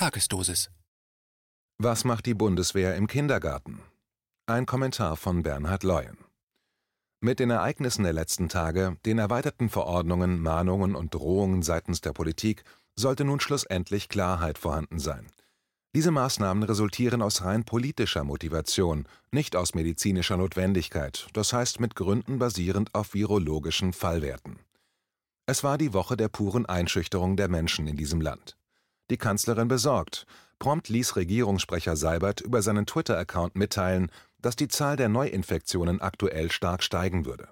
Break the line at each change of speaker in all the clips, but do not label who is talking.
Tagesdosis.
Was macht die Bundeswehr im Kindergarten? Ein Kommentar von Bernhard Leuen. Mit den Ereignissen der letzten Tage, den erweiterten Verordnungen, Mahnungen und Drohungen seitens der Politik sollte nun schlussendlich Klarheit vorhanden sein. Diese Maßnahmen resultieren aus rein politischer Motivation, nicht aus medizinischer Notwendigkeit, das heißt mit Gründen basierend auf virologischen Fallwerten. Es war die Woche der puren Einschüchterung der Menschen in diesem Land die Kanzlerin besorgt. Prompt ließ Regierungssprecher Seibert über seinen Twitter-Account mitteilen, dass die Zahl der Neuinfektionen aktuell stark steigen würde.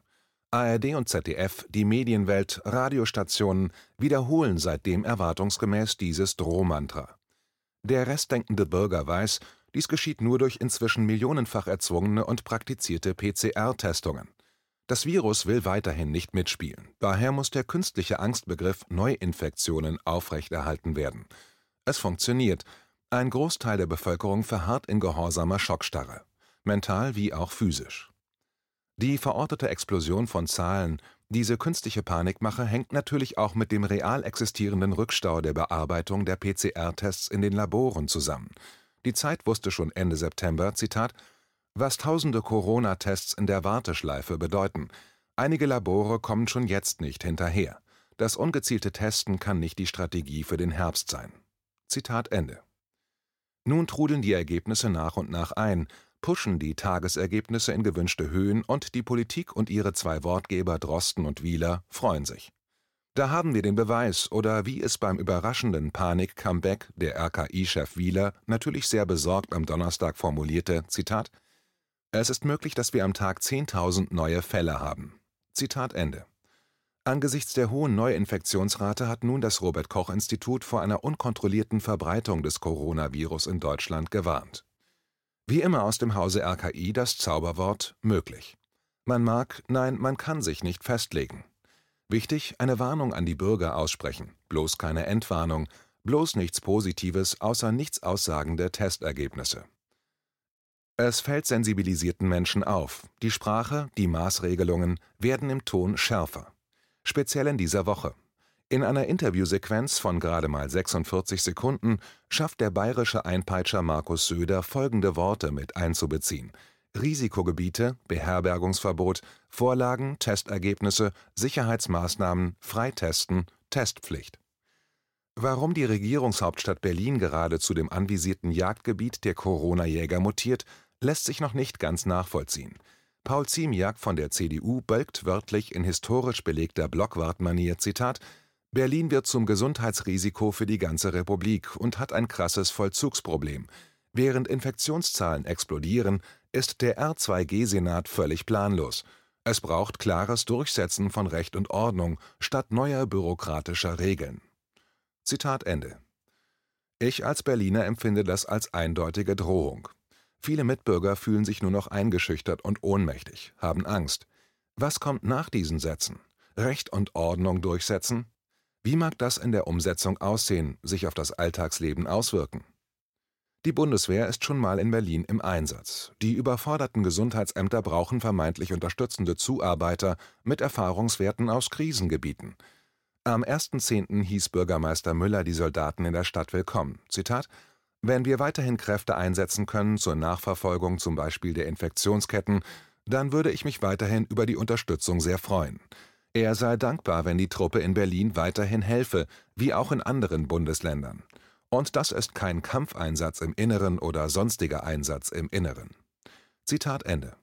ARD und ZDF, die Medienwelt, Radiostationen wiederholen seitdem erwartungsgemäß dieses Drohmantra. Der restdenkende Bürger weiß, dies geschieht nur durch inzwischen millionenfach erzwungene und praktizierte PCR-Testungen. Das Virus will weiterhin nicht mitspielen. Daher muss der künstliche Angstbegriff Neuinfektionen aufrechterhalten werden. Es funktioniert. Ein Großteil der Bevölkerung verharrt in gehorsamer Schockstarre, mental wie auch physisch. Die verortete Explosion von Zahlen, diese künstliche Panikmache hängt natürlich auch mit dem real existierenden Rückstau der Bearbeitung der PCR-Tests in den Laboren zusammen. Die Zeit wusste schon Ende September, Zitat, was tausende Corona-Tests in der Warteschleife bedeuten. Einige Labore kommen schon jetzt nicht hinterher. Das ungezielte Testen kann nicht die Strategie für den Herbst sein. Zitat Ende. Nun trudeln die Ergebnisse nach und nach ein, pushen die Tagesergebnisse in gewünschte Höhen und die Politik und ihre zwei Wortgeber Drosten und Wieler freuen sich. Da haben wir den Beweis, oder wie es beim überraschenden Panik-Comeback der RKI-Chef Wieler natürlich sehr besorgt am Donnerstag formulierte, Zitat, es ist möglich, dass wir am Tag 10.000 neue Fälle haben. Zitat Ende. Angesichts der hohen Neuinfektionsrate hat nun das Robert Koch Institut vor einer unkontrollierten Verbreitung des Coronavirus in Deutschland gewarnt. Wie immer aus dem Hause RKI das Zauberwort möglich. Man mag, nein, man kann sich nicht festlegen. Wichtig, eine Warnung an die Bürger aussprechen, bloß keine Entwarnung, bloß nichts Positives außer nichts aussagende Testergebnisse. Es fällt sensibilisierten Menschen auf, die Sprache, die Maßregelungen werden im Ton schärfer. Speziell in dieser Woche. In einer Interviewsequenz von gerade mal 46 Sekunden schafft der bayerische Einpeitscher Markus Söder folgende Worte mit einzubeziehen: Risikogebiete, Beherbergungsverbot, Vorlagen, Testergebnisse, Sicherheitsmaßnahmen, Freitesten, Testpflicht. Warum die Regierungshauptstadt Berlin gerade zu dem anvisierten Jagdgebiet der Corona-Jäger mutiert, lässt sich noch nicht ganz nachvollziehen. Paul Ziemiak von der CDU bölkt wörtlich in historisch belegter Blockwart-Manier, Zitat, Berlin wird zum Gesundheitsrisiko für die ganze Republik und hat ein krasses Vollzugsproblem. Während Infektionszahlen explodieren, ist der R2G-Senat völlig planlos. Es braucht klares Durchsetzen von Recht und Ordnung statt neuer bürokratischer Regeln. Zitat Ende. Ich als Berliner empfinde das als eindeutige Drohung. Viele Mitbürger fühlen sich nur noch eingeschüchtert und ohnmächtig, haben Angst. Was kommt nach diesen Sätzen? Recht und Ordnung durchsetzen? Wie mag das in der Umsetzung aussehen, sich auf das Alltagsleben auswirken? Die Bundeswehr ist schon mal in Berlin im Einsatz. Die überforderten Gesundheitsämter brauchen vermeintlich unterstützende Zuarbeiter mit Erfahrungswerten aus Krisengebieten. Am 1.10. hieß Bürgermeister Müller die Soldaten in der Stadt willkommen. Zitat wenn wir weiterhin Kräfte einsetzen können zur Nachverfolgung zum Beispiel der Infektionsketten, dann würde ich mich weiterhin über die Unterstützung sehr freuen. Er sei dankbar, wenn die Truppe in Berlin weiterhin helfe, wie auch in anderen Bundesländern. Und das ist kein Kampfeinsatz im Inneren oder sonstiger Einsatz im Inneren. Zitat Ende.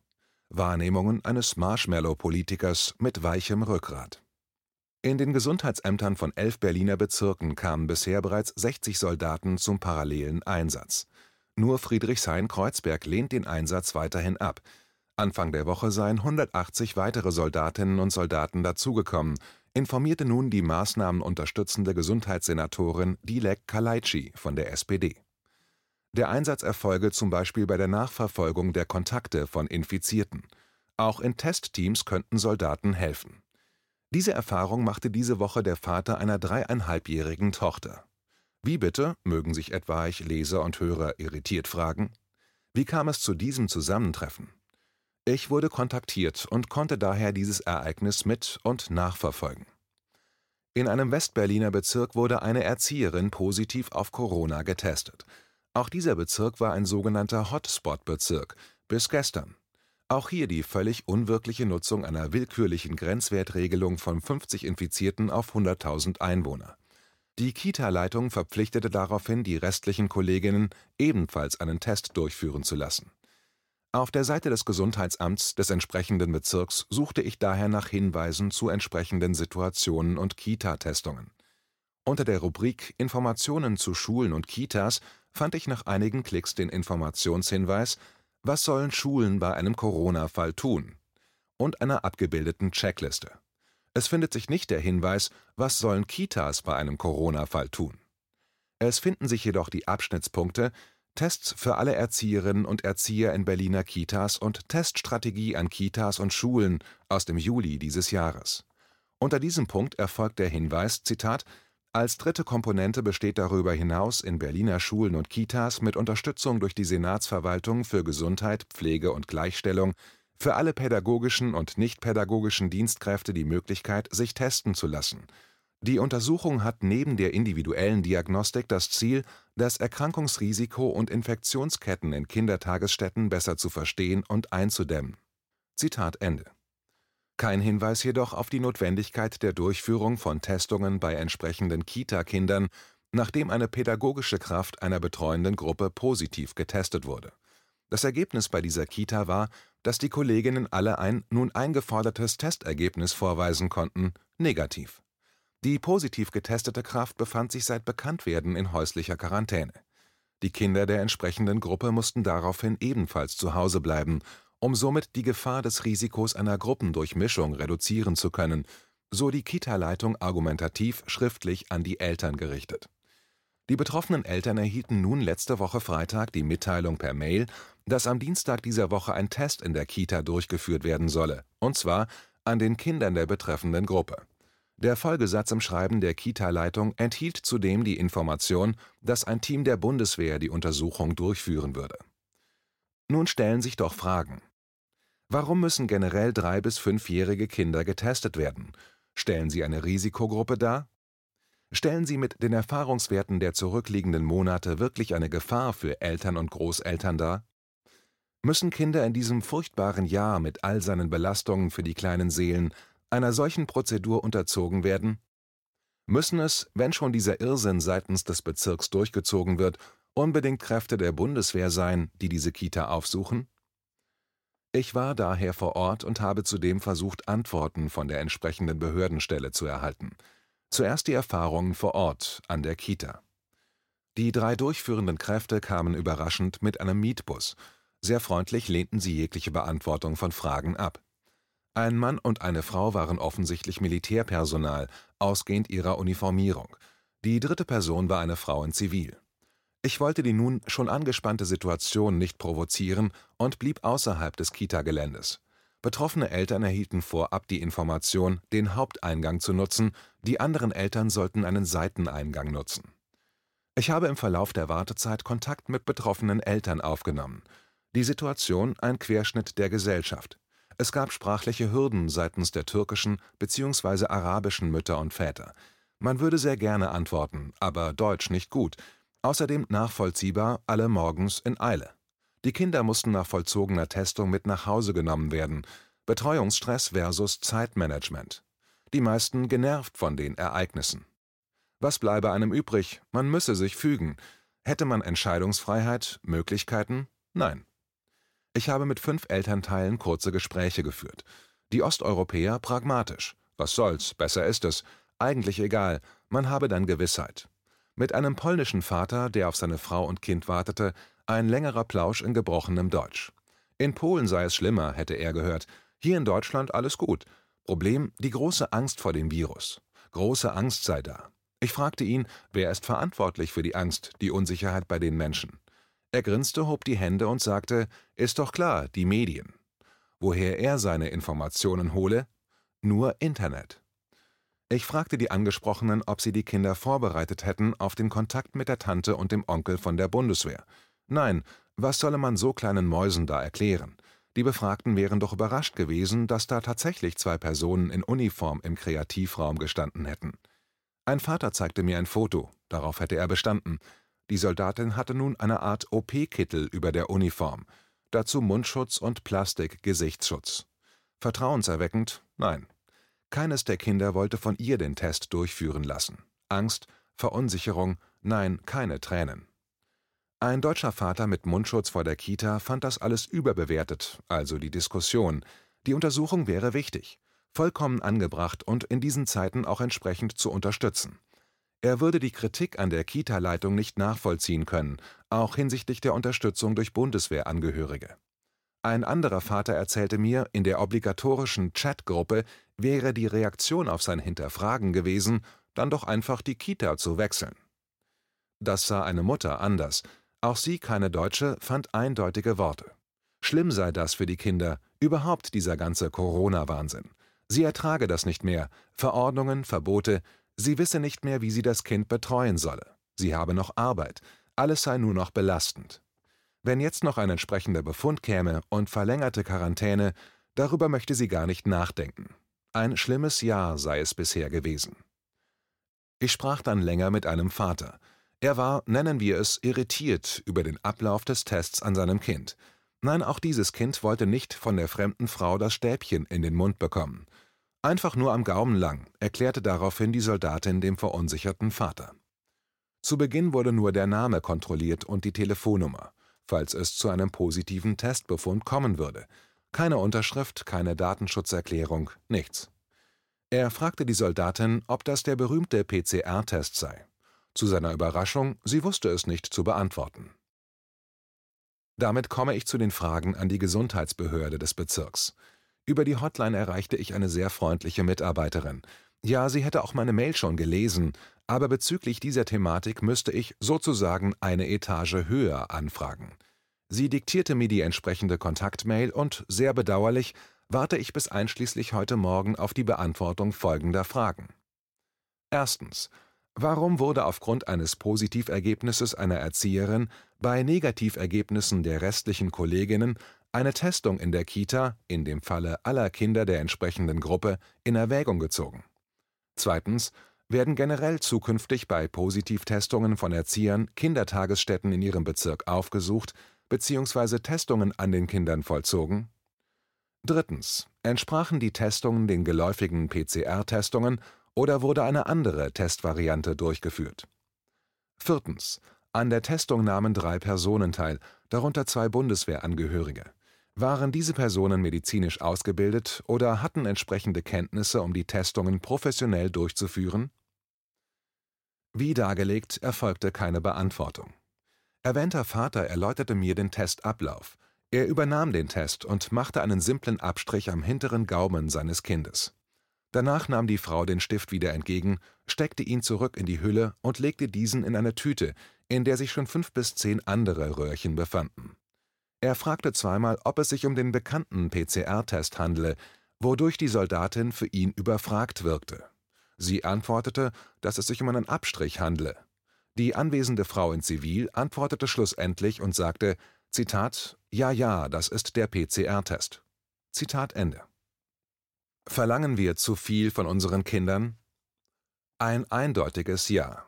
Wahrnehmungen eines Marshmallow-Politikers mit weichem Rückgrat. In den Gesundheitsämtern von elf Berliner Bezirken kamen bisher bereits 60 Soldaten zum parallelen Einsatz. Nur Friedrichshain-Kreuzberg lehnt den Einsatz weiterhin ab. Anfang der Woche seien 180 weitere Soldatinnen und Soldaten dazugekommen, informierte nun die Maßnahmen unterstützende Gesundheitssenatorin Dilek Kalaitschi von der SPD. Der Einsatz erfolge zum Beispiel bei der Nachverfolgung der Kontakte von Infizierten. Auch in Testteams könnten Soldaten helfen. Diese Erfahrung machte diese Woche der Vater einer dreieinhalbjährigen Tochter. Wie bitte, mögen sich etwaig Leser und Hörer irritiert fragen? Wie kam es zu diesem Zusammentreffen? Ich wurde kontaktiert und konnte daher dieses Ereignis mit und nachverfolgen. In einem Westberliner Bezirk wurde eine Erzieherin positiv auf Corona getestet. Auch dieser Bezirk war ein sogenannter Hotspot-Bezirk bis gestern. Auch hier die völlig unwirkliche Nutzung einer willkürlichen Grenzwertregelung von 50 Infizierten auf 100.000 Einwohner. Die Kita-Leitung verpflichtete daraufhin die restlichen Kolleginnen, ebenfalls einen Test durchführen zu lassen. Auf der Seite des Gesundheitsamts des entsprechenden Bezirks suchte ich daher nach Hinweisen zu entsprechenden Situationen und Kita-Testungen. Unter der Rubrik Informationen zu Schulen und Kitas fand ich nach einigen Klicks den Informationshinweis was sollen Schulen bei einem Corona-Fall tun? und einer abgebildeten Checkliste. Es findet sich nicht der Hinweis, was sollen Kitas bei einem Corona-Fall tun? Es finden sich jedoch die Abschnittspunkte Tests für alle Erzieherinnen und Erzieher in Berliner Kitas und Teststrategie an Kitas und Schulen aus dem Juli dieses Jahres. Unter diesem Punkt erfolgt der Hinweis, Zitat, als dritte Komponente besteht darüber hinaus in Berliner Schulen und Kitas mit Unterstützung durch die Senatsverwaltung für Gesundheit, Pflege und Gleichstellung für alle pädagogischen und nichtpädagogischen Dienstkräfte die Möglichkeit, sich testen zu lassen. Die Untersuchung hat neben der individuellen Diagnostik das Ziel, das Erkrankungsrisiko und Infektionsketten in Kindertagesstätten besser zu verstehen und einzudämmen. Zitat Ende kein Hinweis jedoch auf die Notwendigkeit der Durchführung von Testungen bei entsprechenden Kita-Kindern, nachdem eine pädagogische Kraft einer betreuenden Gruppe positiv getestet wurde. Das Ergebnis bei dieser Kita war, dass die Kolleginnen alle ein nun eingefordertes Testergebnis vorweisen konnten, negativ. Die positiv getestete Kraft befand sich seit Bekanntwerden in häuslicher Quarantäne. Die Kinder der entsprechenden Gruppe mussten daraufhin ebenfalls zu Hause bleiben um somit die Gefahr des Risikos einer Gruppendurchmischung reduzieren zu können, so die Kita-Leitung argumentativ schriftlich an die Eltern gerichtet. Die betroffenen Eltern erhielten nun letzte Woche Freitag die Mitteilung per Mail, dass am Dienstag dieser Woche ein Test in der Kita durchgeführt werden solle, und zwar an den Kindern der betreffenden Gruppe. Der Folgesatz im Schreiben der Kita-Leitung enthielt zudem die Information, dass ein Team der Bundeswehr die Untersuchung durchführen würde. Nun stellen sich doch Fragen. Warum müssen generell drei bis fünfjährige Kinder getestet werden? Stellen sie eine Risikogruppe dar? Stellen sie mit den Erfahrungswerten der zurückliegenden Monate wirklich eine Gefahr für Eltern und Großeltern dar? Müssen Kinder in diesem furchtbaren Jahr mit all seinen Belastungen für die kleinen Seelen einer solchen Prozedur unterzogen werden? Müssen es, wenn schon dieser Irrsinn seitens des Bezirks durchgezogen wird, unbedingt Kräfte der Bundeswehr sein, die diese Kita aufsuchen? Ich war daher vor Ort und habe zudem versucht, Antworten von der entsprechenden Behördenstelle zu erhalten. Zuerst die Erfahrungen vor Ort an der Kita. Die drei durchführenden Kräfte kamen überraschend mit einem Mietbus. Sehr freundlich lehnten sie jegliche Beantwortung von Fragen ab. Ein Mann und eine Frau waren offensichtlich Militärpersonal, ausgehend ihrer Uniformierung. Die dritte Person war eine Frau in Zivil. Ich wollte die nun schon angespannte Situation nicht provozieren und blieb außerhalb des Kita-Geländes. Betroffene Eltern erhielten vorab die Information, den Haupteingang zu nutzen, die anderen Eltern sollten einen Seiteneingang nutzen. Ich habe im Verlauf der Wartezeit Kontakt mit betroffenen Eltern aufgenommen. Die Situation ein Querschnitt der Gesellschaft. Es gab sprachliche Hürden seitens der türkischen bzw. arabischen Mütter und Väter. Man würde sehr gerne antworten, aber Deutsch nicht gut, Außerdem nachvollziehbar alle morgens in Eile. Die Kinder mussten nach vollzogener Testung mit nach Hause genommen werden. Betreuungsstress versus Zeitmanagement. Die meisten genervt von den Ereignissen. Was bleibe einem übrig? Man müsse sich fügen. Hätte man Entscheidungsfreiheit, Möglichkeiten? Nein. Ich habe mit fünf Elternteilen kurze Gespräche geführt. Die Osteuropäer pragmatisch. Was soll's, besser ist es. Eigentlich egal, man habe dann Gewissheit. Mit einem polnischen Vater, der auf seine Frau und Kind wartete, ein längerer Plausch in gebrochenem Deutsch. In Polen sei es schlimmer, hätte er gehört. Hier in Deutschland alles gut. Problem, die große Angst vor dem Virus. Große Angst sei da. Ich fragte ihn, wer ist verantwortlich für die Angst, die Unsicherheit bei den Menschen. Er grinste, hob die Hände und sagte, ist doch klar, die Medien. Woher er seine Informationen hole? Nur Internet. Ich fragte die Angesprochenen, ob sie die Kinder vorbereitet hätten auf den Kontakt mit der Tante und dem Onkel von der Bundeswehr. Nein, was solle man so kleinen Mäusen da erklären? Die Befragten wären doch überrascht gewesen, dass da tatsächlich zwei Personen in Uniform im Kreativraum gestanden hätten. Ein Vater zeigte mir ein Foto, darauf hätte er bestanden. Die Soldatin hatte nun eine Art OP-Kittel über der Uniform, dazu Mundschutz und Plastik-Gesichtsschutz. Vertrauenserweckend? Nein. Keines der Kinder wollte von ihr den Test durchführen lassen. Angst, Verunsicherung, nein, keine Tränen. Ein deutscher Vater mit Mundschutz vor der Kita fand das alles überbewertet, also die Diskussion. Die Untersuchung wäre wichtig, vollkommen angebracht und in diesen Zeiten auch entsprechend zu unterstützen. Er würde die Kritik an der Kita-Leitung nicht nachvollziehen können, auch hinsichtlich der Unterstützung durch Bundeswehrangehörige. Ein anderer Vater erzählte mir, in der obligatorischen Chatgruppe wäre die Reaktion auf sein Hinterfragen gewesen, dann doch einfach die Kita zu wechseln. Das sah eine Mutter anders. Auch sie, keine Deutsche, fand eindeutige Worte. Schlimm sei das für die Kinder, überhaupt dieser ganze Corona-Wahnsinn. Sie ertrage das nicht mehr, Verordnungen, Verbote, sie wisse nicht mehr, wie sie das Kind betreuen solle. Sie habe noch Arbeit, alles sei nur noch belastend. Wenn jetzt noch ein entsprechender Befund käme und verlängerte Quarantäne, darüber möchte sie gar nicht nachdenken. Ein schlimmes Jahr sei es bisher gewesen. Ich sprach dann länger mit einem Vater. Er war, nennen wir es, irritiert über den Ablauf des Tests an seinem Kind. Nein, auch dieses Kind wollte nicht von der fremden Frau das Stäbchen in den Mund bekommen. Einfach nur am Gaumen lang, erklärte daraufhin die Soldatin dem verunsicherten Vater. Zu Beginn wurde nur der Name kontrolliert und die Telefonnummer, falls es zu einem positiven Testbefund kommen würde. Keine Unterschrift, keine Datenschutzerklärung, nichts. Er fragte die Soldatin, ob das der berühmte PCR-Test sei. Zu seiner Überraschung, sie wusste es nicht zu beantworten. Damit komme ich zu den Fragen an die Gesundheitsbehörde des Bezirks. Über die Hotline erreichte ich eine sehr freundliche Mitarbeiterin. Ja, sie hätte auch meine Mail schon gelesen, aber bezüglich dieser Thematik müsste ich sozusagen eine Etage höher anfragen. Sie diktierte mir die entsprechende Kontaktmail und, sehr bedauerlich, warte ich bis einschließlich heute Morgen auf die Beantwortung folgender Fragen. Erstens. Warum wurde aufgrund eines Positivergebnisses einer Erzieherin bei Negativergebnissen der restlichen Kolleginnen eine Testung in der Kita, in dem Falle aller Kinder der entsprechenden Gruppe, in Erwägung gezogen? Zweitens. Werden generell zukünftig bei Positivtestungen von Erziehern Kindertagesstätten in ihrem Bezirk aufgesucht bzw. Testungen an den Kindern vollzogen? Drittens. Entsprachen die Testungen den geläufigen PCR-Testungen oder wurde eine andere Testvariante durchgeführt? Viertens. An der Testung nahmen drei Personen teil, darunter zwei Bundeswehrangehörige. Waren diese Personen medizinisch ausgebildet oder hatten entsprechende Kenntnisse, um die Testungen professionell durchzuführen? Wie dargelegt, erfolgte keine Beantwortung. Erwähnter Vater erläuterte mir den Testablauf. Er übernahm den Test und machte einen simplen Abstrich am hinteren Gaumen seines Kindes. Danach nahm die Frau den Stift wieder entgegen, steckte ihn zurück in die Hülle und legte diesen in eine Tüte, in der sich schon fünf bis zehn andere Röhrchen befanden. Er fragte zweimal, ob es sich um den bekannten PCR-Test handle, wodurch die Soldatin für ihn überfragt wirkte. Sie antwortete, dass es sich um einen Abstrich handle. Die anwesende Frau in Zivil antwortete schlussendlich und sagte, Zitat, ja, ja, das ist der PCR-Test. Zitat Ende. Verlangen wir zu viel von unseren Kindern? Ein eindeutiges Ja.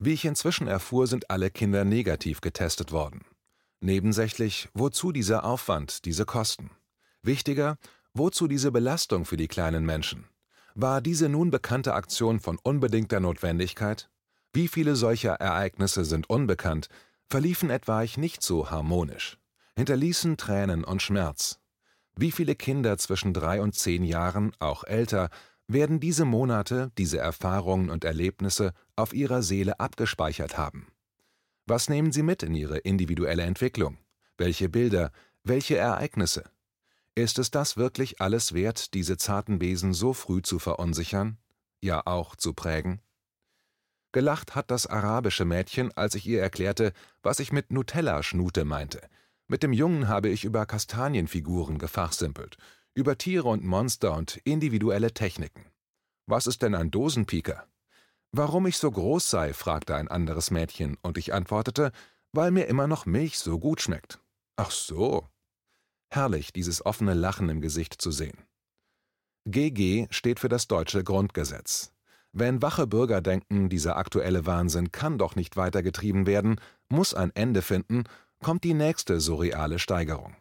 Wie ich inzwischen erfuhr, sind alle Kinder negativ getestet worden. Nebensächlich, wozu dieser Aufwand, diese Kosten? Wichtiger, wozu diese Belastung für die kleinen Menschen? War diese nun bekannte Aktion von unbedingter Notwendigkeit? Wie viele solcher Ereignisse sind unbekannt, verliefen etwaig nicht so harmonisch, hinterließen Tränen und Schmerz, wie viele Kinder zwischen drei und zehn Jahren, auch älter, werden diese Monate, diese Erfahrungen und Erlebnisse auf ihrer Seele abgespeichert haben? Was nehmen sie mit in ihre individuelle Entwicklung? Welche Bilder, welche Ereignisse? Ist es das wirklich alles wert, diese zarten Wesen so früh zu verunsichern, ja auch zu prägen? Gelacht hat das arabische Mädchen, als ich ihr erklärte, was ich mit Nutella-Schnute meinte, mit dem Jungen habe ich über Kastanienfiguren gefachsimpelt, über Tiere und Monster und individuelle Techniken. Was ist denn ein Dosenpieker? Warum ich so groß sei, fragte ein anderes Mädchen, und ich antwortete, weil mir immer noch Milch so gut schmeckt. Ach so. Herrlich, dieses offene Lachen im Gesicht zu sehen. GG steht für das deutsche Grundgesetz. Wenn wache Bürger denken, dieser aktuelle Wahnsinn kann doch nicht weitergetrieben werden, muss ein Ende finden, kommt die nächste surreale Steigerung.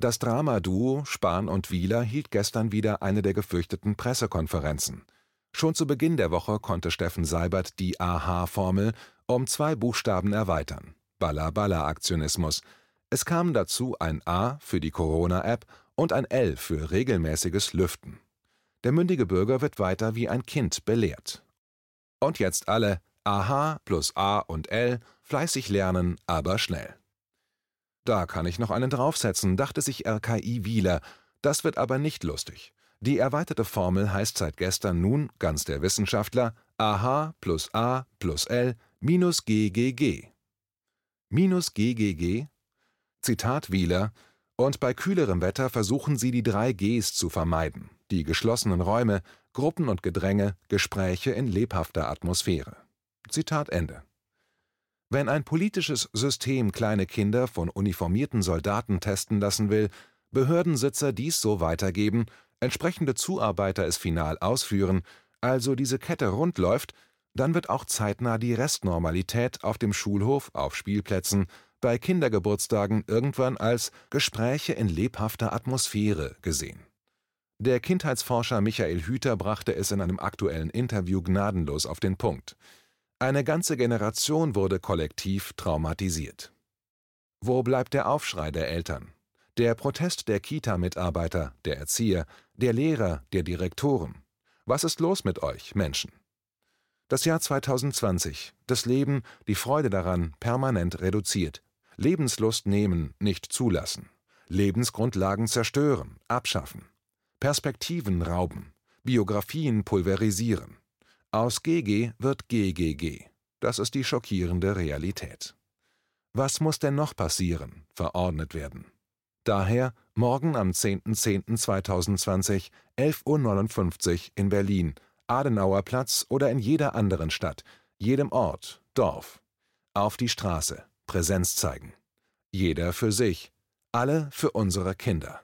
Das Drama-Duo Spahn und Wieler hielt gestern wieder eine der gefürchteten Pressekonferenzen. Schon zu Beginn der Woche konnte Steffen Seibert die AH-Formel um zwei Buchstaben erweitern: Balla-Balla-Aktionismus. Es kamen dazu ein A für die Corona-App und ein L für regelmäßiges Lüften. Der mündige Bürger wird weiter wie ein Kind belehrt. Und jetzt alle AH plus A und L fleißig lernen, aber schnell. Da kann ich noch einen draufsetzen, dachte sich RKI Wieler. Das wird aber nicht lustig. Die erweiterte Formel heißt seit gestern nun, ganz der Wissenschaftler, AH plus A plus L minus GGG. Minus GGG? Zitat Wieler, und bei kühlerem Wetter versuchen sie die drei Gs zu vermeiden, die geschlossenen Räume, Gruppen und Gedränge, Gespräche in lebhafter Atmosphäre. Zitat Ende. Wenn ein politisches System kleine Kinder von uniformierten Soldaten testen lassen will, Behördensitzer dies so weitergeben, entsprechende Zuarbeiter es final ausführen, also diese Kette rund läuft, dann wird auch zeitnah die Restnormalität auf dem Schulhof, auf Spielplätzen, bei Kindergeburtstagen irgendwann als Gespräche in lebhafter Atmosphäre gesehen. Der Kindheitsforscher Michael Hüter brachte es in einem aktuellen Interview gnadenlos auf den Punkt. Eine ganze Generation wurde kollektiv traumatisiert. Wo bleibt der Aufschrei der Eltern? Der Protest der Kita-Mitarbeiter, der Erzieher, der Lehrer, der Direktoren? Was ist los mit euch, Menschen? Das Jahr 2020, das Leben, die Freude daran permanent reduziert, Lebenslust nehmen, nicht zulassen, Lebensgrundlagen zerstören, abschaffen, Perspektiven rauben, Biografien pulverisieren. Aus GG wird GGG. Das ist die schockierende Realität. Was muss denn noch passieren, verordnet werden? Daher morgen am 10.10.2020, 11.59 Uhr in Berlin, Adenauer Platz oder in jeder anderen Stadt, jedem Ort, Dorf. Auf die Straße. Präsenz zeigen. Jeder für sich, alle für unsere Kinder.